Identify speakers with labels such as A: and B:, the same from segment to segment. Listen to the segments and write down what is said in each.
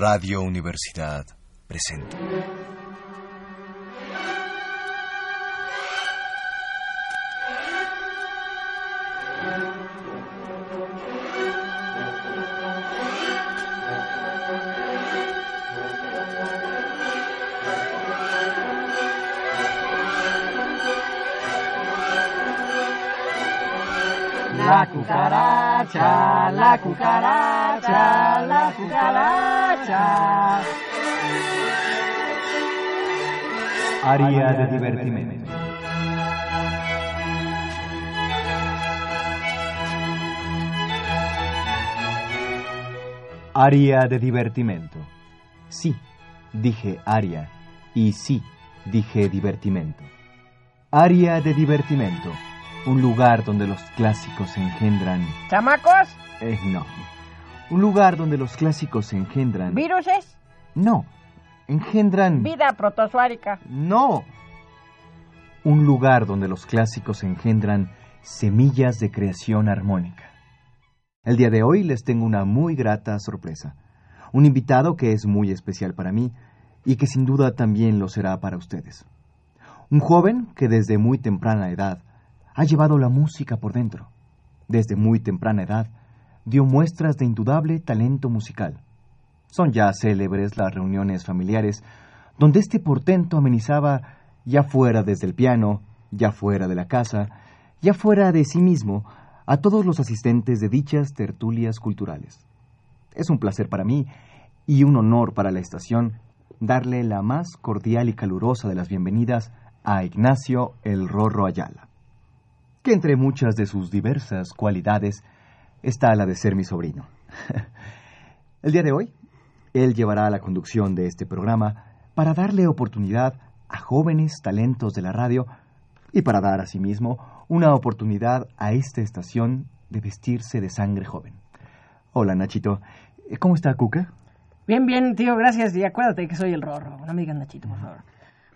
A: Radio Universidad presenta.
B: La la cucaracha, la cucaracha.
C: Área de divertimento. Área de divertimento. Sí, dije área. Y sí, dije divertimento. Área de divertimento. Un lugar donde los clásicos engendran...
B: ¿Chamacos?
C: Eh, no. Un lugar donde los clásicos engendran...
B: ¿Viruses?
C: No. Engendran...
B: Vida protozoárica.
C: No. Un lugar donde los clásicos engendran semillas de creación armónica. El día de hoy les tengo una muy grata sorpresa. Un invitado que es muy especial para mí y que sin duda también lo será para ustedes. Un joven que desde muy temprana edad ha llevado la música por dentro. Desde muy temprana edad dio muestras de indudable talento musical. Son ya célebres las reuniones familiares donde este portento amenizaba ya fuera desde el piano, ya fuera de la casa, ya fuera de sí mismo, a todos los asistentes de dichas tertulias culturales. Es un placer para mí y un honor para la estación darle la más cordial y calurosa de las bienvenidas a Ignacio el Rorro Ayala, entre muchas de sus diversas cualidades está la de ser mi sobrino. el día de hoy, él llevará la conducción de este programa para darle oportunidad a jóvenes talentos de la radio y para dar asimismo una oportunidad a esta estación de vestirse de sangre joven. Hola Nachito, ¿cómo está Cuca?
B: Bien, bien, tío, gracias. Y acuérdate que soy el Rorro. No me digan Nachito, por favor.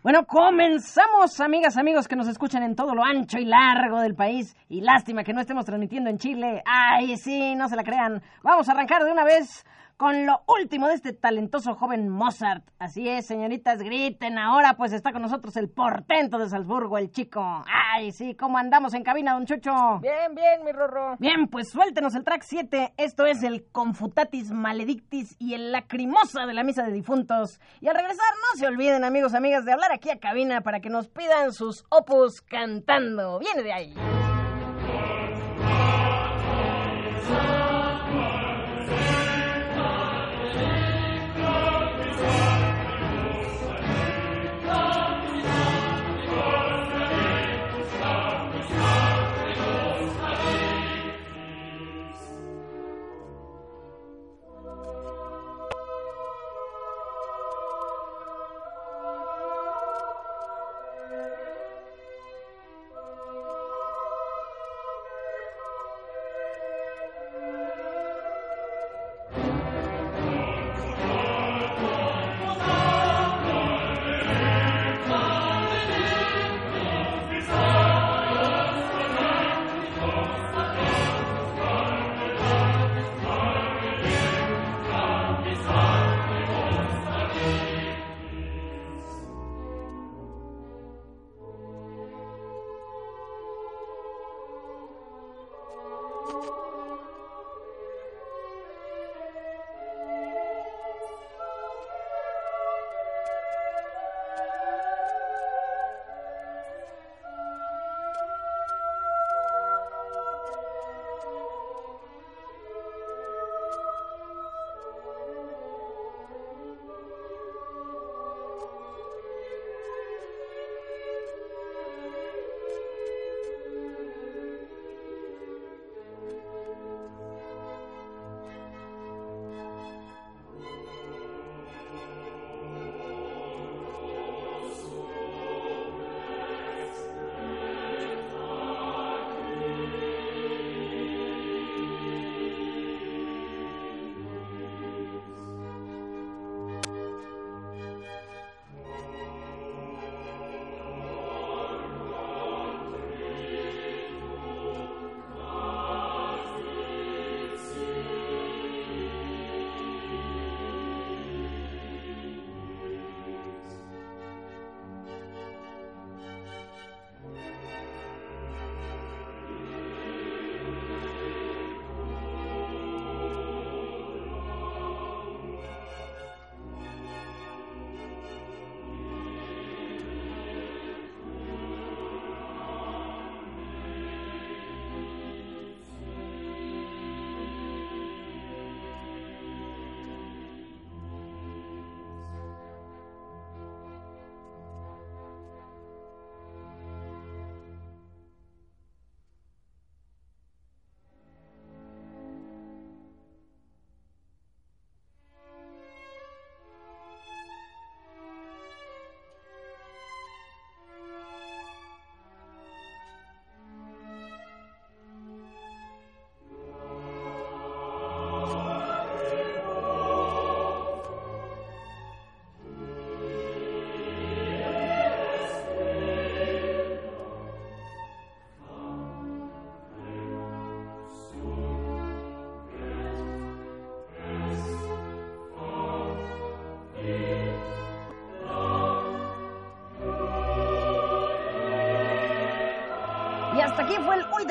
B: Bueno, comenzamos, amigas, amigos que nos escuchan en todo lo ancho y largo del país. Y lástima que no estemos transmitiendo en Chile. Ay, sí, no se la crean. Vamos a arrancar de una vez con lo último de este talentoso joven Mozart. Así es, señoritas, griten ahora, pues está con nosotros el portento de Salzburgo, el chico. Ay, sí, ¿cómo andamos en cabina, don Chucho?
D: Bien, bien, mi Rorro.
B: Bien, pues suéltenos el track 7. Esto es el Confutatis Maledictis y el Lacrimosa de la Misa de Difuntos. Y al regresar, no se olviden, amigos, amigas, de hablar aquí a cabina para que nos pidan sus opus cantando. Viene de ahí.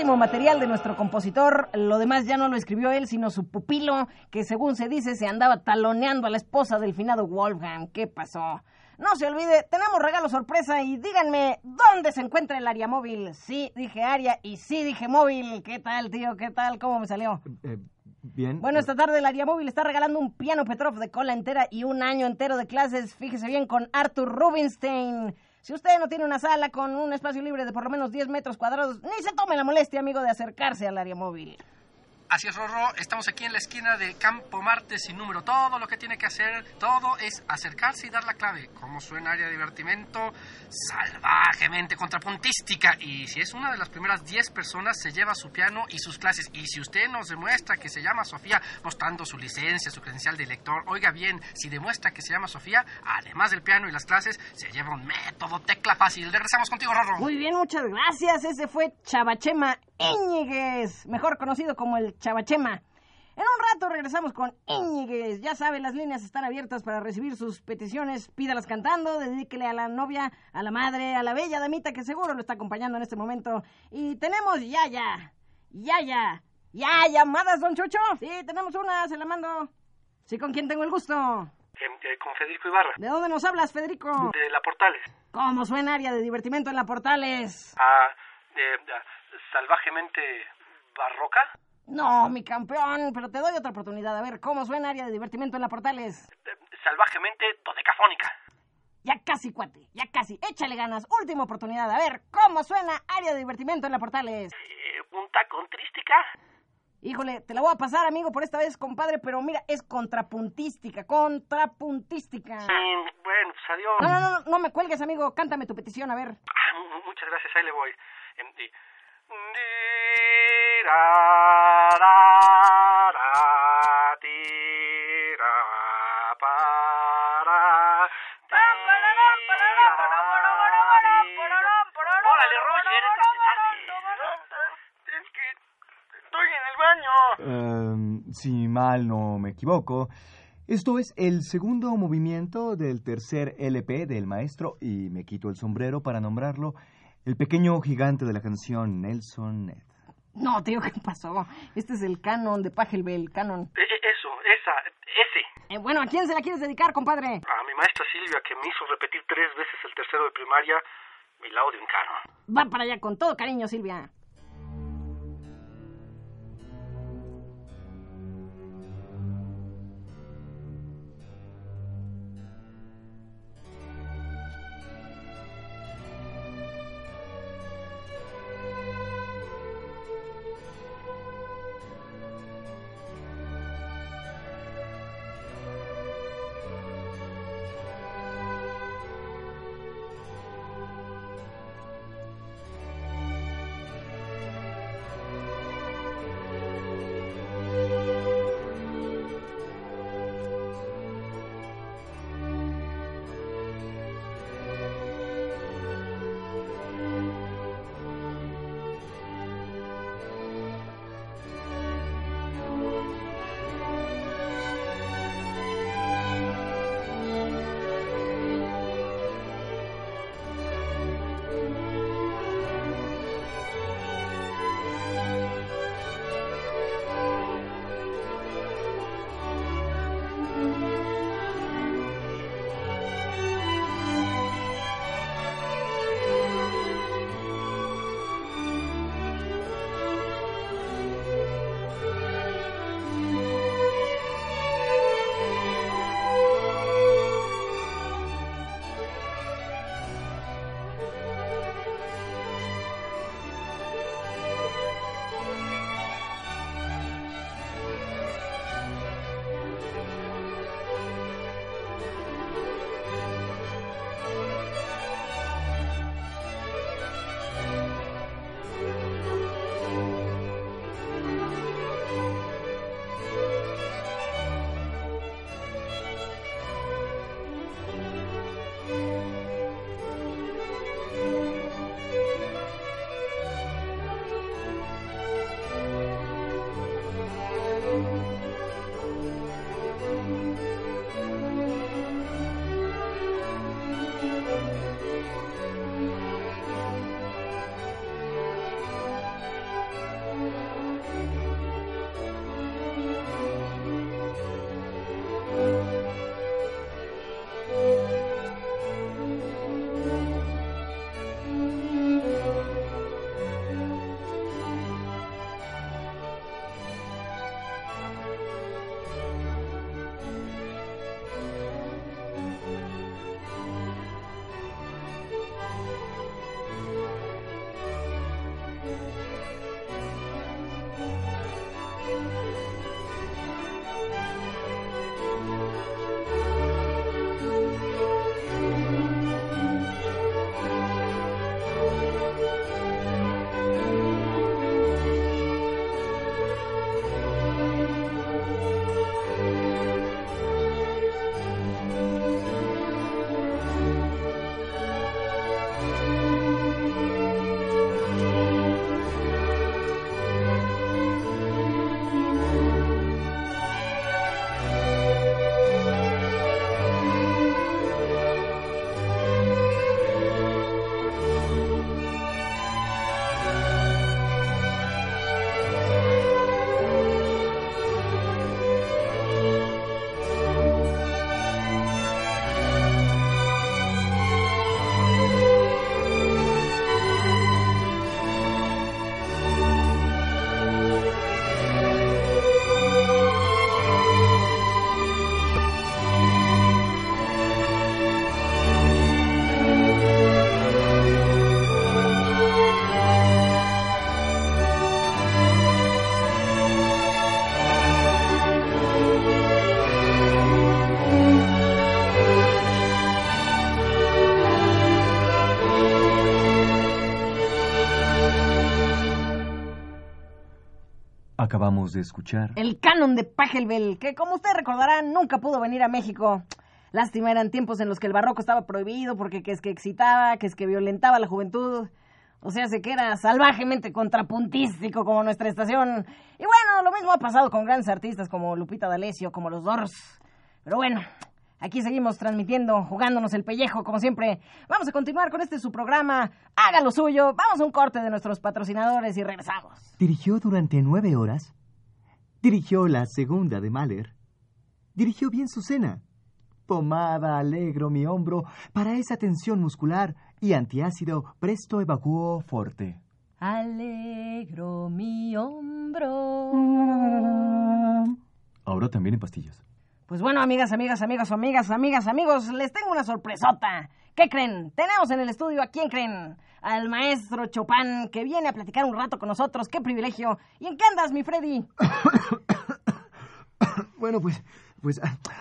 B: Último material de nuestro compositor. Lo demás ya no lo escribió él, sino su pupilo, que según se dice se andaba taloneando a la esposa del finado Wolfgang. ¿Qué pasó? No se olvide, tenemos regalo sorpresa y díganme dónde se encuentra el área móvil. Sí, dije área y sí dije móvil. ¿Qué tal, tío? ¿Qué tal? ¿Cómo me salió?
C: Eh, bien.
B: Bueno, esta tarde el área móvil está regalando un piano Petrov de cola entera y un año entero de clases. Fíjese bien con Arthur Rubinstein. Si usted no tiene una sala con un espacio libre de por lo menos 10 metros cuadrados, ni se tome la molestia, amigo, de acercarse al área móvil.
D: Así es, Rorro. Estamos aquí en la esquina de Campo Marte sin número. Todo lo que tiene que hacer, todo es acercarse y dar la clave. ¿Cómo suena área de divertimento? Salvajemente contrapuntística. Y si es una de las primeras 10 personas, se lleva su piano y sus clases. Y si usted nos demuestra que se llama Sofía, mostrando su licencia, su credencial de lector, oiga bien, si demuestra que se llama Sofía, además del piano y las clases, se lleva un método tecla fácil. Regresamos contigo, Rorro.
B: Muy bien, muchas gracias. Ese fue Chabachema Íñiguez, mejor conocido como el Chabachema. En un rato regresamos con Íñiguez. Ya sabe, las líneas están abiertas para recibir sus peticiones. Pídalas cantando, dedíquele a la novia, a la madre, a la bella damita que seguro lo está acompañando en este momento. Y tenemos Yaya. Yaya. ¿Ya llamadas, don Chucho? Sí, tenemos una, se la mando. Sí, ¿con quién tengo el gusto?
D: Eh, con Federico Ibarra.
B: ¿De dónde nos hablas, Federico?
D: De la Portales.
B: ¿Cómo suena área de divertimento en la Portales?
D: Ah, eh, salvajemente barroca.
B: No, mi campeón, pero te doy otra oportunidad. A ver, ¿cómo suena área de divertimento en la Portales?
D: salvajemente dodecafónica.
B: Ya casi, cuate, ya casi. Échale ganas. Última oportunidad. A ver, ¿cómo suena área de divertimento en la Portales?
D: Eh, punta contrística.
B: Híjole, te la voy a pasar, amigo, por esta vez, compadre, pero mira, es contrapuntística, contrapuntística.
D: Mm, bueno, pues adiós.
B: No, no, no, no me cuelgues, amigo. Cántame tu petición, a ver.
D: Ah, muchas gracias, ahí le voy. Em, di-
C: Em, si mal no me equivoco, esto es el segundo movimiento del tercer LP del maestro, y me quito el sombrero para nombrarlo, el pequeño gigante de la canción Nelson Ned.
B: No, tío, ¿qué pasó? Este es el canon de Pachelbel, el canon.
D: E- e- Eso, esa, ese.
B: Eh, bueno, ¿a quién se la quieres dedicar, compadre?
D: A mi maestra Silvia, que me hizo repetir tres veces el tercero de primaria y la odio en canon.
B: Va para allá con todo cariño, Silvia.
C: Acabamos de escuchar.
B: El canon de Pachelbel, que como usted recordará nunca pudo venir a México. Lástima, eran tiempos en los que el barroco estaba prohibido porque que es que excitaba, que es que violentaba a la juventud. O sea, se que era salvajemente contrapuntístico como nuestra estación. Y bueno, lo mismo ha pasado con grandes artistas como Lupita D'Alessio, como los Doors. Pero bueno, aquí seguimos transmitiendo, jugándonos el pellejo, como siempre. Vamos a continuar con este su programa. Haga lo suyo. Vamos a un corte de nuestros patrocinadores y regresamos.
C: Dirigió durante nueve horas. Dirigió la segunda de Mahler. Dirigió bien su cena. Pomada alegro mi hombro para esa tensión muscular y antiácido presto evacuo forte.
B: Alegro mi hombro.
C: Ahora también en pastillas.
B: Pues bueno, amigas, amigas, amigos, amigas, amigas, amigos, les tengo una sorpresota. ¿Qué creen? Tenemos en el estudio a quién creen? Al maestro Chopin, que viene a platicar un rato con nosotros. ¡Qué privilegio! ¿Y en qué andas, mi Freddy?
C: Bueno, pues, pues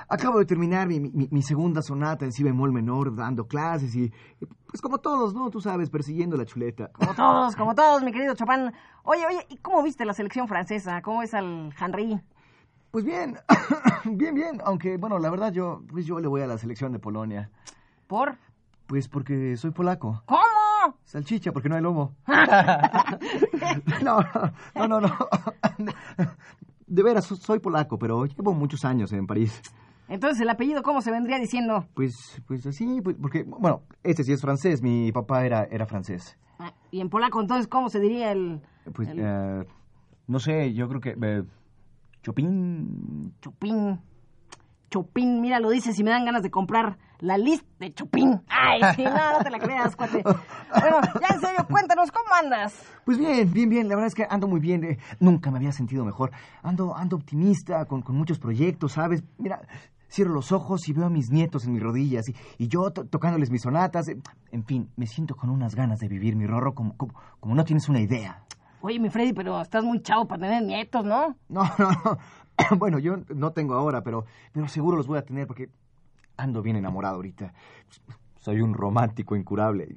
C: acabo de terminar mi, mi- mi segunda sonata en si bemol menor, dando clases y, pues como todos, ¿no? Tú sabes, persiguiendo la chuleta.
B: Como todos, como todos, mi querido Chopin. Oye, oye, ¿y cómo viste la selección francesa? ¿Cómo es al Henry?
C: Pues bien, bien, bien, aunque, bueno, la verdad yo, pues yo le voy a la selección de Polonia.
B: ¿Por?
C: Pues porque soy polaco.
B: ¿Cómo?
C: Salchicha, porque no hay lomo. no, no, no, no. De veras, so- soy polaco, pero llevo muchos años en París.
B: Entonces, ¿el apellido cómo se vendría diciendo?
C: Pues, pues así, pues, porque, bueno, este sí es francés, mi papá era, era francés.
B: Ah, Y en polaco, entonces, ¿cómo se diría el...
C: Pues,
B: el
C: eh, no sé, yo creo que... eh, Chopin...
B: Chopin? Chopin, mira, lo dices y me dan ganas de comprar la lista de Chopin. Ay, sí, no, no te la creas, cuate. Bueno, ya en serio, cuéntanos, ¿cómo andas?
C: Pues bien, bien, bien, la verdad es que ando muy bien, eh, nunca me había sentido mejor. Ando, ando optimista, con, con muchos proyectos, ¿sabes? Mira, cierro los ojos y veo a mis nietos en mis rodillas y, y yo to- tocándoles mis sonatas. eh, En fin, me siento con unas ganas de vivir mi rorro como, como, como no tienes una idea.
B: Oye, mi Freddy, pero estás muy chavo para tener nietos, ¿no?
C: No, no, no. Bueno, yo no tengo ahora, pero, pero seguro los voy a tener porque ando bien enamorado ahorita. Soy un romántico incurable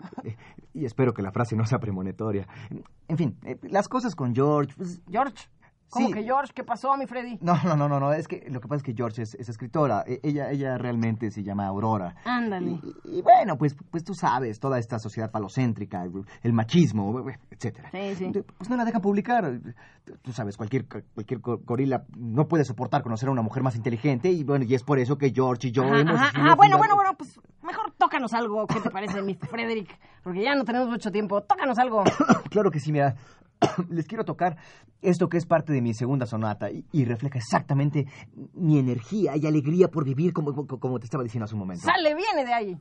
C: y, y espero que la frase no sea premonitoria. En fin, eh, las cosas con George, pues,
B: George. ¿Cómo
C: Sí.
B: que George? ¿Qué pasó, mi Freddy?
C: No, no, no, no, no, es que lo que pasa es que George es, es escritora. E- Ella, ella realmente se llama Aurora.
B: Ándale.
C: Y, y bueno, pues, pues tú sabes, toda esta sociedad falocéntrica, el, machismo, etcétera.
B: Sí, sí.
C: Pues no la dejan publicar. Tú- sabes, cualquier, cualquier go- gorila no puede soportar conocer a una mujer más inteligente y bueno, y es por eso que George y yo
B: Ajá,
C: hemos
B: ajá, ajá, bueno, bueno, bueno, pues mejor tócanos algo. ¿Qué te parece, mi Frederick? Porque ya no tenemos mucho tiempo. Tócanos algo.
C: Claro que sí, mira. Les quiero tocar esto que es parte de mi segunda sonata y, refleja exactamente mi energía y alegría por vivir como, como- como te estaba diciendo hace un momento.
B: Sale, viene de ahí.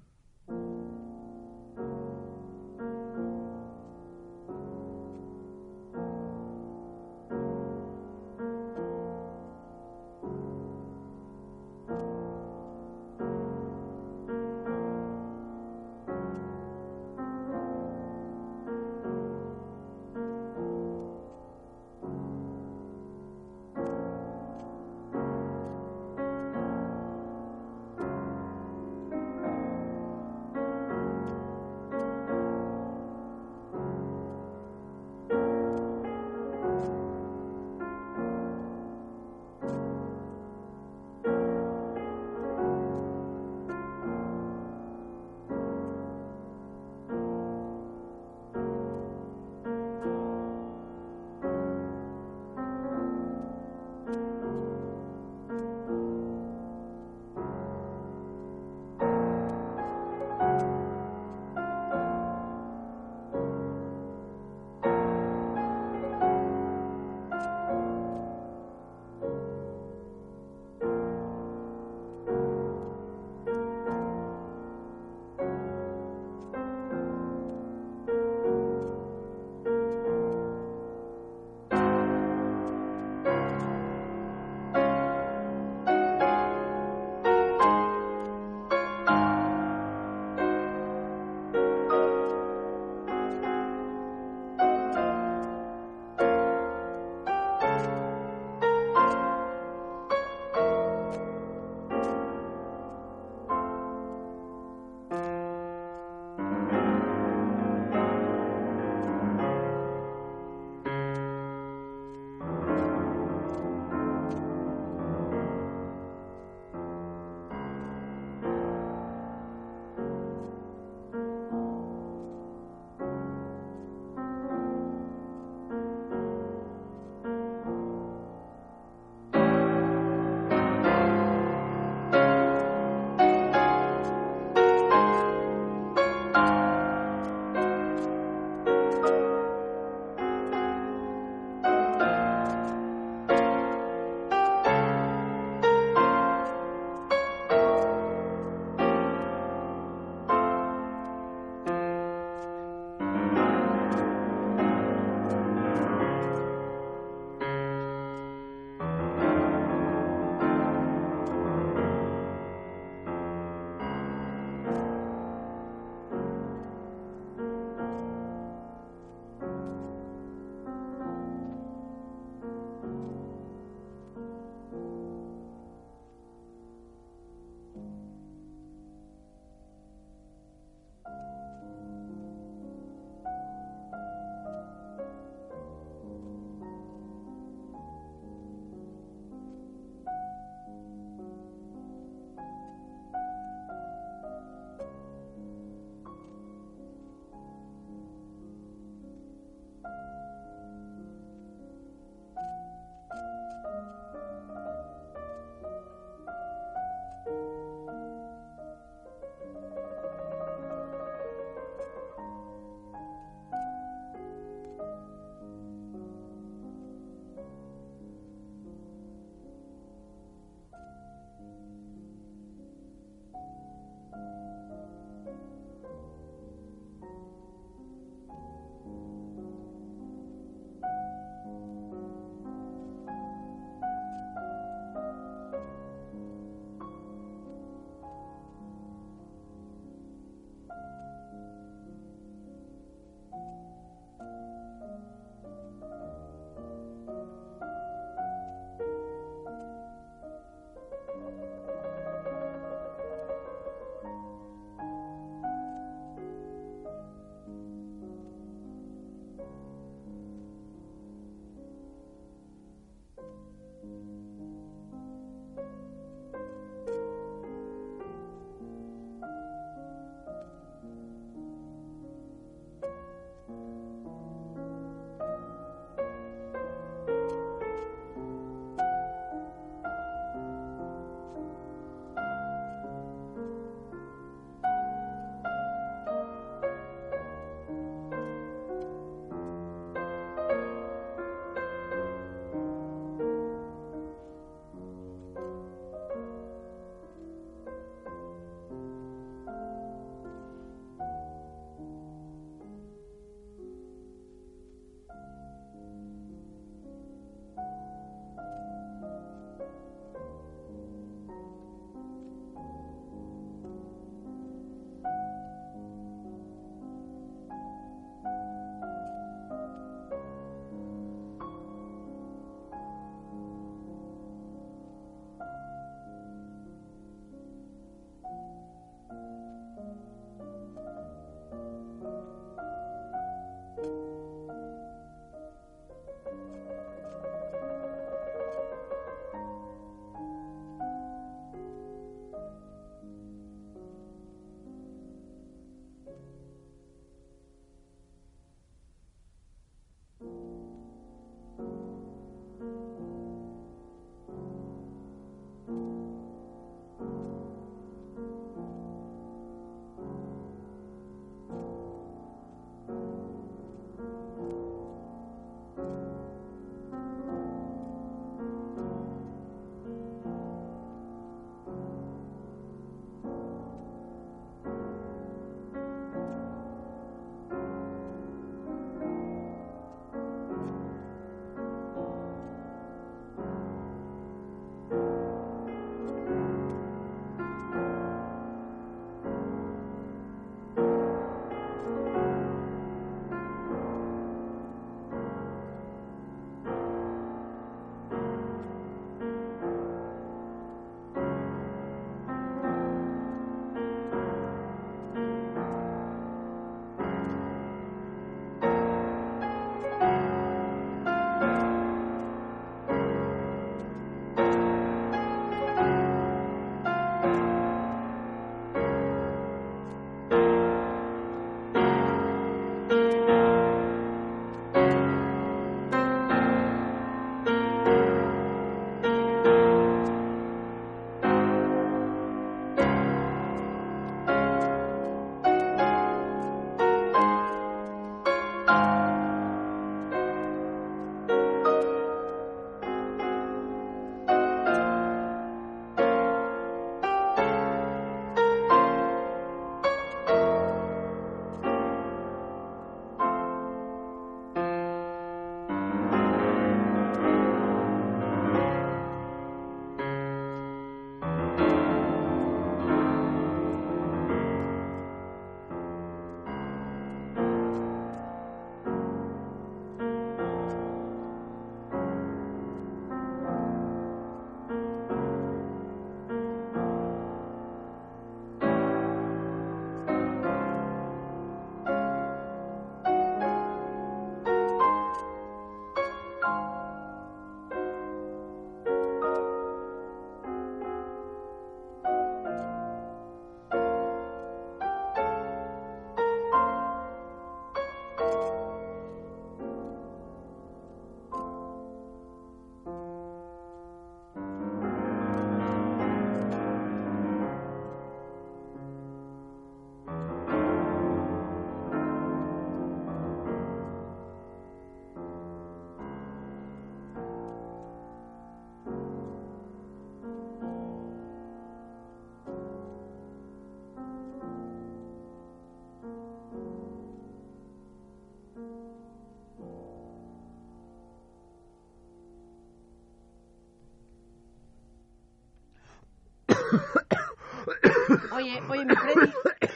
B: Oye, oye, mi Freddy.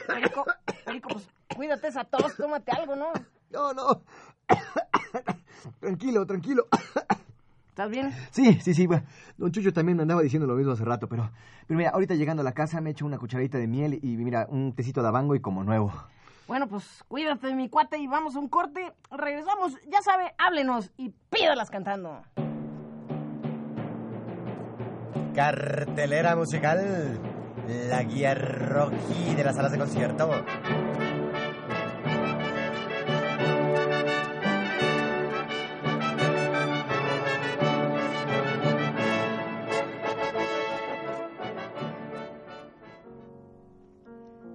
B: Perico, Perico, pues cuídate esa tos, tómate algo, ¿no?
C: No, no. tranquilo, tranquilo.
B: ¿Estás bien?
C: Sí, sí, sí. bueno, Don Chucho también me andaba diciendo lo mismo hace rato, pero, pero mira, ahorita llegando a la casa me echo una cucharadita de miel y mira, un tecito de abango y como nuevo.
B: Bueno, pues cuídate, mi cuate, y vamos a un corte. Regresamos, ya sabe, háblenos y pídalas cantando.
E: Cartelera musical, la guía rojí de las salas de concierto.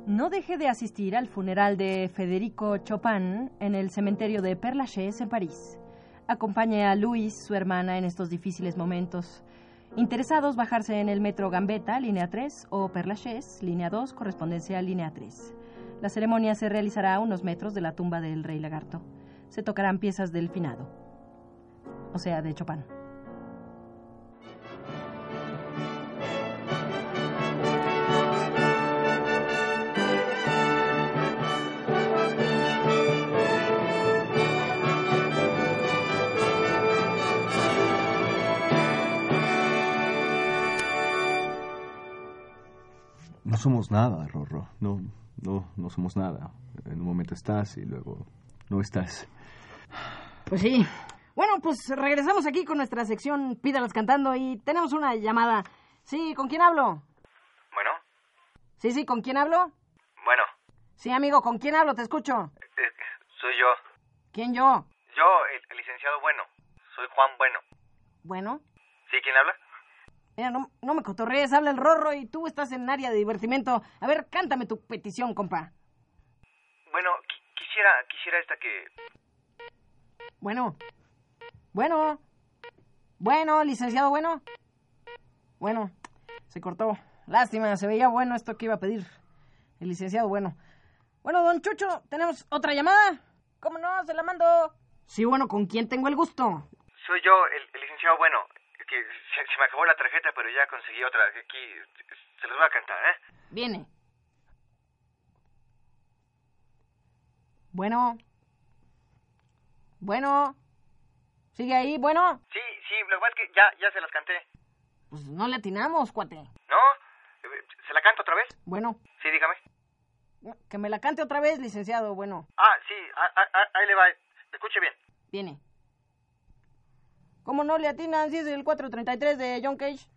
B: No deje de asistir al funeral de Federico Chopin en el cementerio de Père Lachaise en París. Acompañe a Louis, su hermana, en estos difíciles momentos. Interesados, bajarse en el metro Gambetta, línea 3, o Père Lachaise, línea 2, correspondencia línea 3. La ceremonia se realizará a unos metros de la tumba del rey lagarto. Se tocarán piezas del finado, o sea, de Chopin.
C: Somos nada, Rorro. No, no, no somos nada. En un momento estás y luego no estás.
B: Pues sí. Bueno, pues regresamos aquí con nuestra sección Pídalas cantando y tenemos una llamada. Sí, ¿con quién hablo?
F: Bueno,
B: Sí, sí, ¿con quién hablo?
F: bueno,
B: Sí, amigo, ¿con quién hablo? Te escucho.
F: eh, soy yo.
B: ¿Quién yo?
F: Yo, el, el licenciado Bueno. Soy Juan Bueno.
B: Bueno,
F: ¿Sí? ¿Quién habla?
B: Mira, no, no me cotorrees, habla el rorro y tú estás en área de divertimento. A ver, cántame tu petición, compa.
F: Bueno, qui- quisiera, quisiera esta que...
B: Bueno. Bueno. Bueno, licenciado bueno. Bueno, se cortó. Lástima, se veía bueno esto que iba a pedir el licenciado bueno. Bueno, don Chucho, ¿tenemos otra llamada? ¿Cómo no? Se la mando. Sí, bueno, ¿con quién tengo el gusto?
F: Soy yo, el, el licenciado Bueno. Que se, se me acabó la tarjeta, pero ya conseguí otra. Aquí, se los voy a cantar, ¿eh?
B: Viene. Bueno. Bueno. ¿Sigue ahí? Bueno.
F: Sí, sí, lo que pasa es que ya, ya se las canté.
B: Pues no le atinamos, cuate.
F: ¿No? ¿Se la canto otra vez?
B: Bueno.
F: Sí, dígame.
B: Que me la cante otra vez, licenciado. Bueno.
F: Ah, sí, a- a- a- ahí le va. Escuche bien.
B: Viene. ¿Cómo no le atinan si es el 433 de John Cage?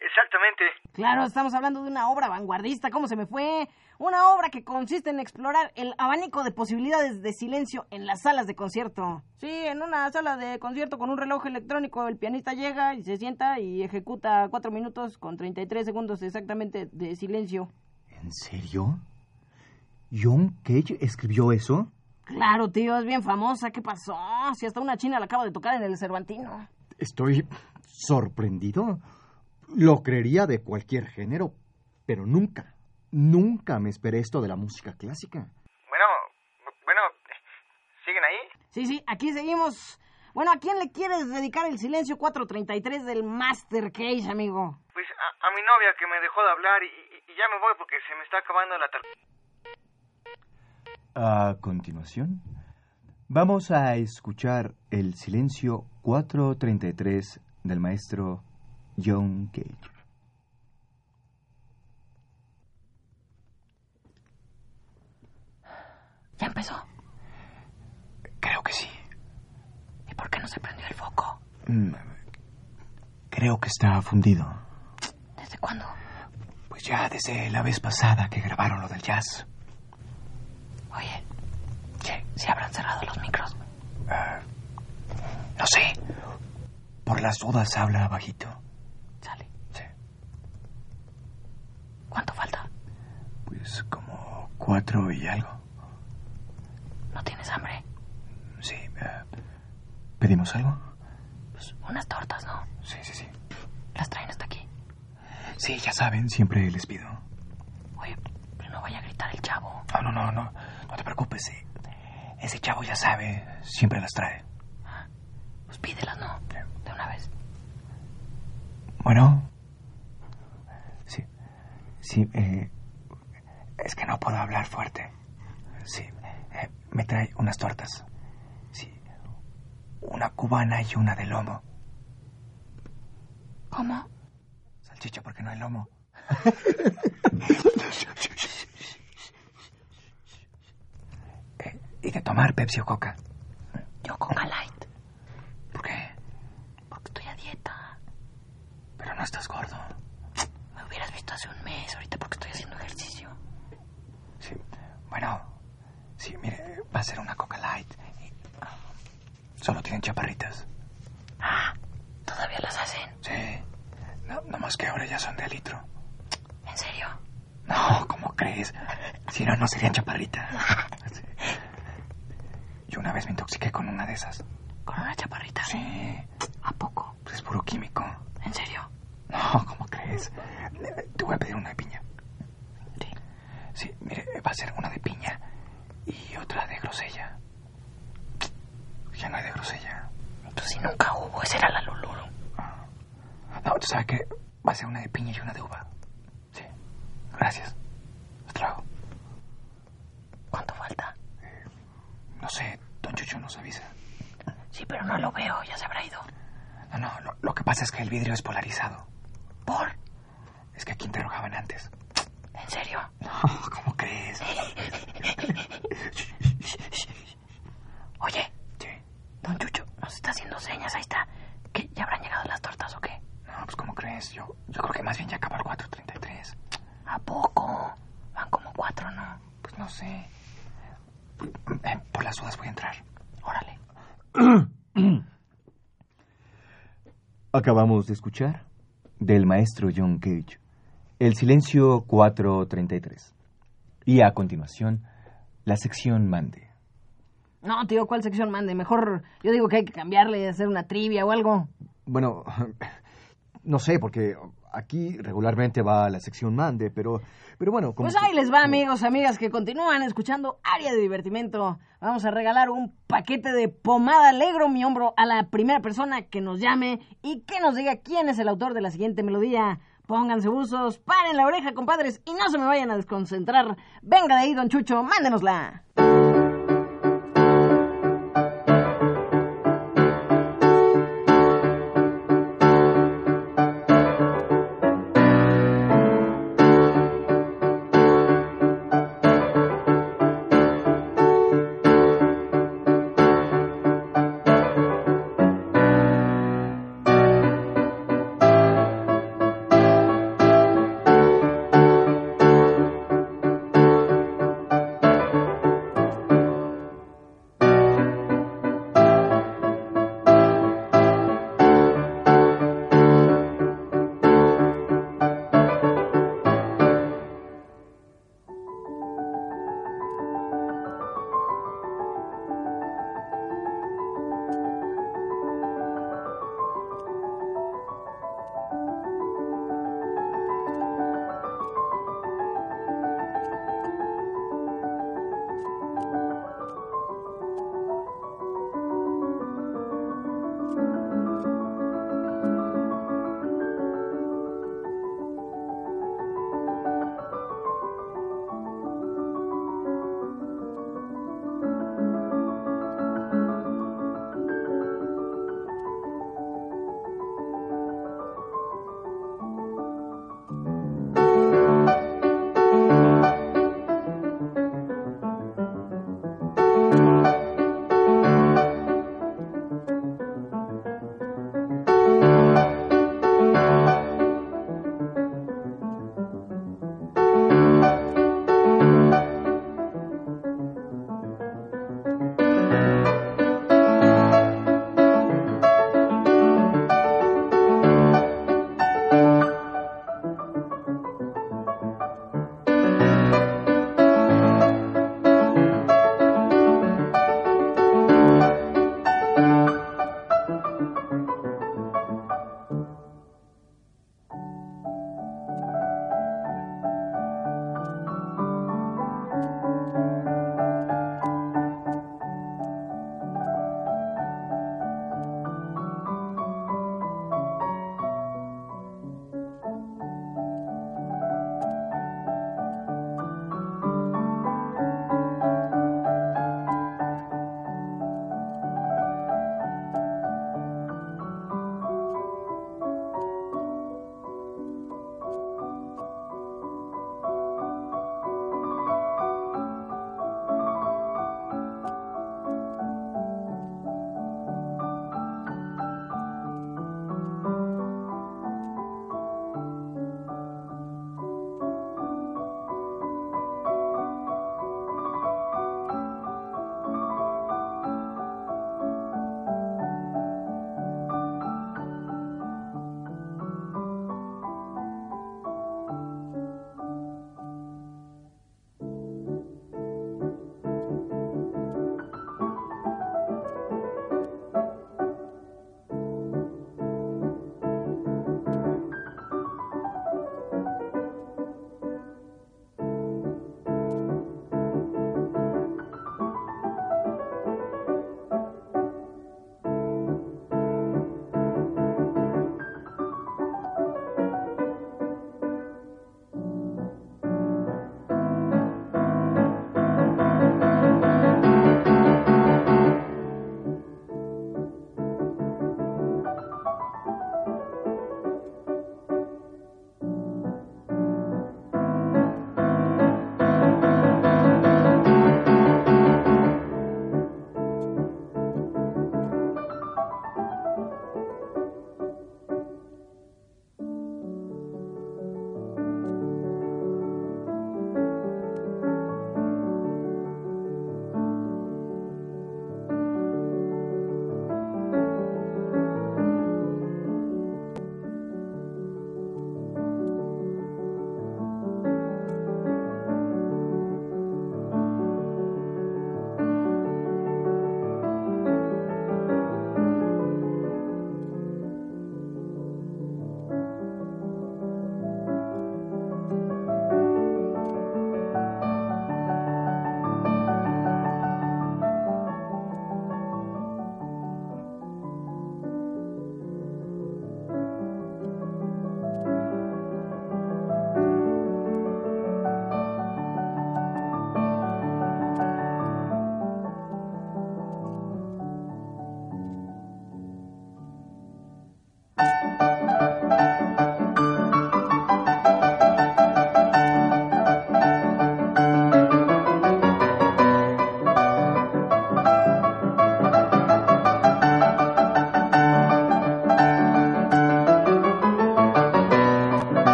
F: Exactamente.
B: Claro, estamos hablando de una obra vanguardista. ¿Cómo se me fue? Una obra que consiste en explorar el abanico de posibilidades de silencio en las salas de concierto. Sí, en una sala de concierto con un reloj electrónico, el pianista llega y se sienta y ejecuta cuatro minutos con 33 segundos exactamente de silencio.
C: ¿En serio? ¿John Cage escribió eso?
B: Claro, tío, es bien famosa. ¿Qué pasó? Si hasta una china la acaba de tocar en el Cervantino.
C: Estoy sorprendido. Lo creería de cualquier género, pero nunca, nunca me esperé esto de la música clásica.
F: Bueno, bueno, ¿siguen ahí?
B: Sí, sí, aquí seguimos. Bueno, ¿a quién le quieres dedicar el silencio 433 del Master Cage, amigo?
F: Pues a, a mi novia que me dejó de hablar y, y- y ya me voy porque se me está acabando la tarjeta.
C: A continuación, vamos a escuchar el silencio 433 del maestro John Cage.
B: Ya empezó.
C: Creo que sí.
B: ¿Y por qué no se prendió el foco?
C: Mm, Creo que está fundido.
B: ¿Desde cuándo?
C: Pues ya desde la vez pasada que grabaron lo del jazz.
B: ¿Se habrán cerrado los micros?
C: No sé. Por las dudas habla bajito.
B: Sale.
C: Sí.
B: ¿Cuánto falta?
C: Pues como cuatro y algo.
B: ¿No tienes hambre?
C: Sí. eh, ¿Pedimos algo?
B: Pues unas tortas, ¿no?
C: Sí, sí, sí.
B: Las traen hasta aquí.
C: Sí, ya saben, siempre les pido.
B: Oye, pero no vaya a gritar el chavo.
C: No, no, no, no. No te preocupes. sí. Ese chavo ya sabe, siempre las trae.
B: Pues pídelas, ¿no? De una vez.
C: Bueno. Sí. Sí, eh, es que no puedo hablar fuerte. Sí, eh, me trae unas tortas. Sí, una cubana y una de lomo.
B: ¿Cómo?
C: Salchicha, porque no hay lomo. Eh, y de tomar Pepsi o Coca.
B: Yo Coca Light.
C: ¿Por qué?
B: Porque estoy a dieta.
C: Pero no estás gordo.
B: Me hubieras visto hace un mes, ahorita porque estoy haciendo ejercicio.
C: Sí, bueno, sí, mire, va a ser una Coca Light. Y, ah, solo tienen chaparritas.
B: Ah, ¿todavía las hacen?
C: Sí, no, no más que ahora ya son de litro.
B: ¿En serio?
C: No, ¿cómo crees? Si no, no serían chaparritas. Sí. Yo una vez me intoxiqué con una de esas.
B: ¿Con una chaparrita?
C: Sí,
B: ¿A poco?
C: pues es puro químico.
B: ¿En serio?
C: No, ¿cómo crees? Eh, Te voy a pedir una de piña.
B: Sí.
C: Sí, mire, va a ser una de piña y otra de grosella. Ya no hay de grosella.
B: Entonces si nunca hubo, esa era la Lululu.
C: No, tú sabes que va a ser una de piña y una de uva. Sí. Gracias. Hasta luego.
B: ¿Cuánto falta?
C: No sé, Chucho nos avisa.
B: Sí, pero no lo veo, ya se habrá ido.
C: No, no, lo, lo que pasa es que el vidrio es polarizado.
B: ¿Por?
C: Es que aquí interrogaban antes.
B: ¿En serio?
C: No, ¿cómo crees?
B: Oye,
C: Sí.
B: don Chucho nos está haciendo señas, ahí está. ¿Qué? ¿Ya habrán llegado las tortas o qué?
C: No, pues ¿cómo crees? Yo, yo creo que más bien ya acabó el 433.
B: ¿A poco? Van como cuatro, ¿no?
C: Pues no sé. Eh, por las dudas voy a entrar.
B: Órale.
C: Acabamos de escuchar del maestro John Cage El silencio 433. Y a continuación, la sección Mande.
B: No, tío, ¿cuál sección mande? Mejor yo digo que hay que cambiarle, hacer una trivia o algo.
C: Bueno, no sé, porque aquí regularmente va la sección Mande, pero, pero bueno, como
B: Pues ahí les va, amigos, amigas, que continúan escuchando Área de Divertimento. Vamos a regalar un paquete de pomada alegro mi hombro a la primera persona que nos llame y que nos diga quién es el autor de la siguiente melodía. Pónganse buzos, paren la oreja, compadres, y no se me vayan a desconcentrar. Venga de ahí, don Chucho, mándenosla.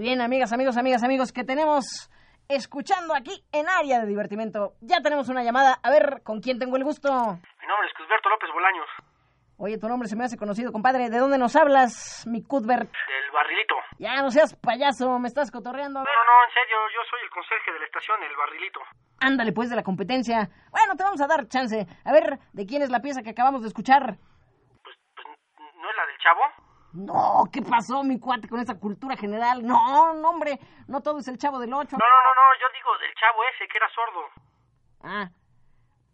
B: Bien, amigas, amigos, amigas, amigos, que tenemos escuchando aquí en área de divertimento. Ya tenemos una llamada. A ver, ¿con quién tengo el gusto?
D: Mi nombre es Cusberto López Bolaños,
B: Oye, tu nombre se me hace conocido, compadre. ¿De dónde nos hablas, mi Cuthbert?
D: del barrilito.
B: Ya no seas payaso, me estás cotorreando.
D: No, no, no, en serio, yo soy el conserje de la estación, el barrilito.
B: Ándale, pues, de la competencia. Bueno, te vamos a dar chance. A ver, ¿de quién es la pieza que acabamos de escuchar?
D: Pues, pues, ¿no es la del chavo?
B: No, ¿qué pasó, mi cuate, con esa cultura general? No, no, hombre, no todo es el chavo del ocho.
D: No, no, no, no, yo digo del chavo ese que era sordo.
B: Ah,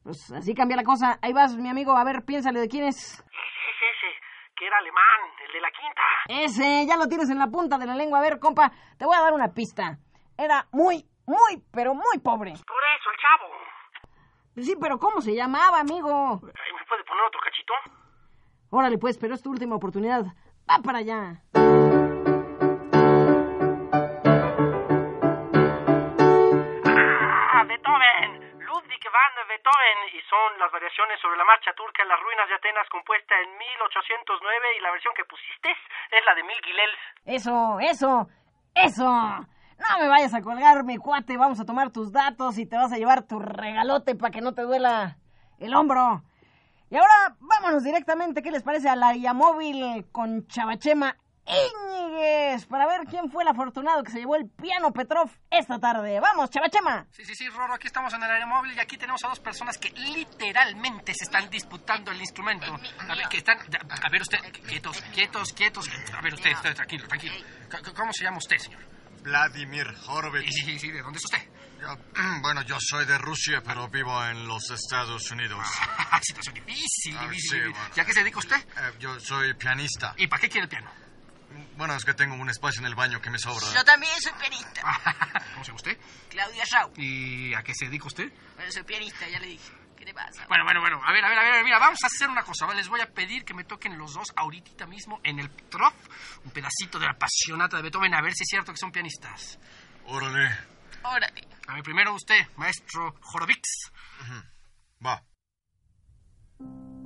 B: pues así cambia la cosa. Ahí vas, mi amigo, a ver, piénsale de quién es.
D: Ese, ese, que era alemán, el de la quinta.
B: Ese, ya lo tienes en la punta de la lengua. A ver, compa, te voy a dar una pista. Era muy, muy, pero muy pobre.
D: Por eso, el chavo.
B: Sí, pero ¿cómo se llamaba, amigo?
D: ¿Me puede poner otro cachito?
B: Órale, pues, pero es tu última oportunidad. Va para allá.
D: Ah, Beethoven. Ludwig van Beethoven. Y son las variaciones sobre la marcha turca en las ruinas de Atenas compuesta en 1809 y la versión que pusiste es la de Mil Gilels.
B: Eso, eso, eso. No me vayas a colgar, mi cuate. Vamos a tomar tus datos y te vas a llevar tu regalote para que no te duela el hombro. Y ahora vámonos directamente, ¿qué les parece a la móvil con Chabachema Íñiguez? Para ver quién fue el afortunado que se llevó el piano Petrov esta tarde. Vamos, Chabachema.
D: Sí, sí, sí, Roro, aquí estamos en el aeromóvil y aquí tenemos a dos personas que literalmente se están disputando el instrumento. A ver, que están... A ver, usted, quietos, quietos, quietos. A ver, usted, usted, tranquilo, tranquilo. ¿Cómo se llama usted, señor?
G: Vladimir Horowitz.
D: sí, sí, ¿de dónde es usted?
G: Yo- bueno, yo soy de Rusia, pero vivo en los Estados Unidos.
D: Situación difícil,
G: Ah,
D: difícil.
G: sí,
D: difícil.
G: bueno.
D: ¿Y a qué se dedica usted?
G: Eh, yo soy pianista.
D: ¿Y para qué quiere el piano?
G: Bueno, es que tengo un espacio en el baño que me sobra.
H: Yo también soy pianista.
D: ¿Cómo se llama usted?
H: Claudia Shaw.
D: ¿Y a qué se dedica usted?
H: Bueno, soy pianista, ya le dije. ¿Qué te pasa?
D: Bueno, bueno, bueno. A ver, a ver, a ver. Mira, vamos a hacer una cosa. ¿vale? Les voy a pedir que me toquen los dos ahorita mismo en el trof un pedacito de la apasionata de Beethoven a ver si es cierto que son pianistas.
G: Órale.
H: Órale.
D: A ver, primero usted, maestro Horowitz.
G: Va.
D: Ya está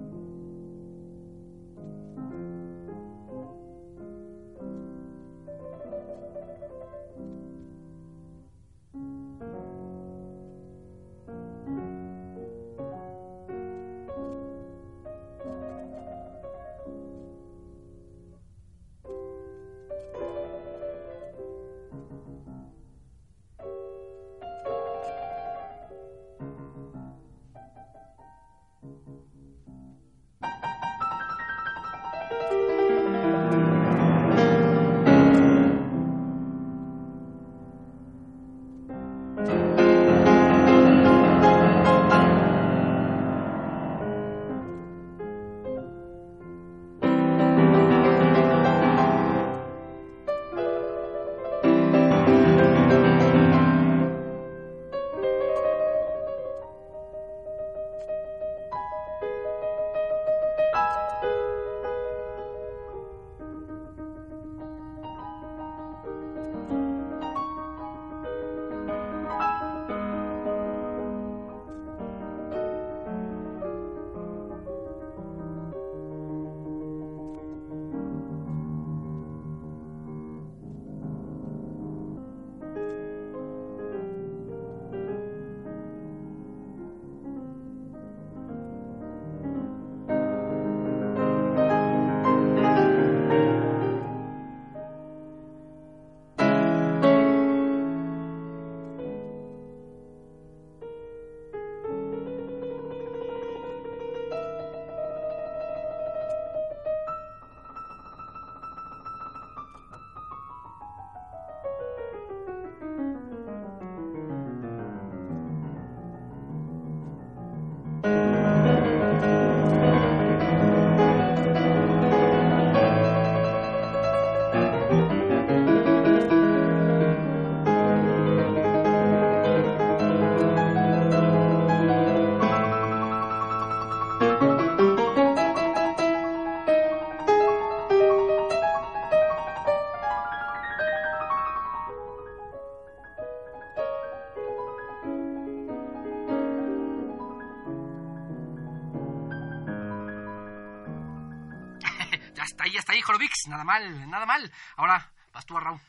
D: mal, nada mal. Ahora, vas tú a Raúl.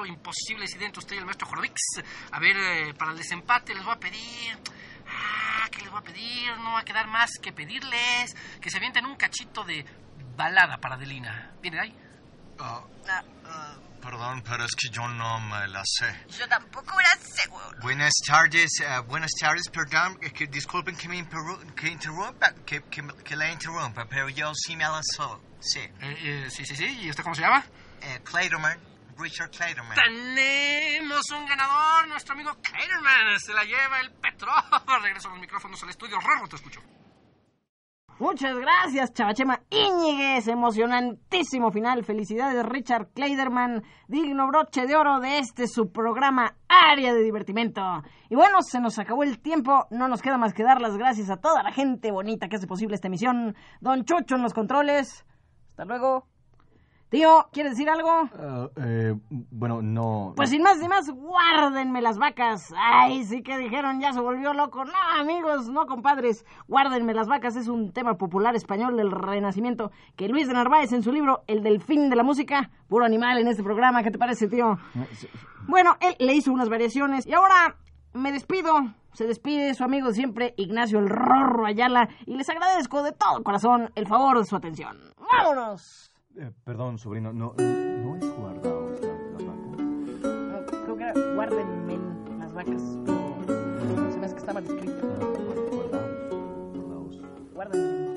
D: Rob. Imposible si dentro usted y el maestro Jorovix. A ver, eh, para el desempate les voy a pedir. Ah, ¿qué les voy a pedir? No va a quedar más que pedirles que se avienten un cachito de balada para Adelina. ¿Viene ahí?
G: Ah,
H: Ah,
G: ah, perdón, pero es que yo no me la sé.
H: yo tampoco me la sé, weón.
E: Buenas tardes, eh, buenas tardes, perdón, eh, que disculpen que me que interrumpa, que, que, que la interrumpa, pero yo sí me la sé. Sí.
D: Eh, eh, sí, sí, sí. ¿Y usted cómo se llama?
E: Eh, Clayderman, Richard Clayderman.
D: Tenemos un ganador, nuestro amigo Clayderman. Se la lleva el Petro. Regreso a los micrófonos al estudio. Rorro, te escucho.
B: Muchas gracias, Chavachema Íñiguez. Emocionantísimo final. Felicidades, Richard Kleiderman. Digno broche de oro de este su programa Área de Divertimento. Y bueno, se nos acabó el tiempo. No nos queda más que dar las gracias a toda la gente bonita que hace posible esta emisión. Don Chucho en los controles. Hasta luego. Tío, ¿quieres decir algo?
C: Ah, eh, bueno, no.
B: Pues sin más ni más, guárdenme las vacas. Ay, sí que dijeron, ya se volvió loco. No, amigos, no, compadres. Guárdenme las vacas es un tema popular español del Renacimiento que Luis de Narváez en su libro El Delfín de la Música, puro animal en este programa. ¿Qué te parece, tío? Bueno, él le hizo unas variaciones y ahora me despido. Se despide su amigo de siempre, Ignacio el Rorro Ayala, y les agradezco de todo corazón el favor de su atención. ¡Vámonos!
C: Eh, perdón, sobrino, no, no es guardaos la, la vaca.
B: No, creo que era guárdenme las vacas, pero se me hace que está mal escrito.
C: Ah, guardaos, guardaos.
B: Guárdenme.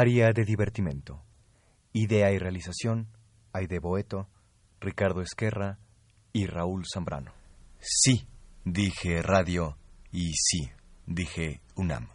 C: Área de divertimento. Idea y realización, Aide Boeto, Ricardo Esquerra y Raúl Zambrano.
A: Sí, dije radio y sí, dije UNAM.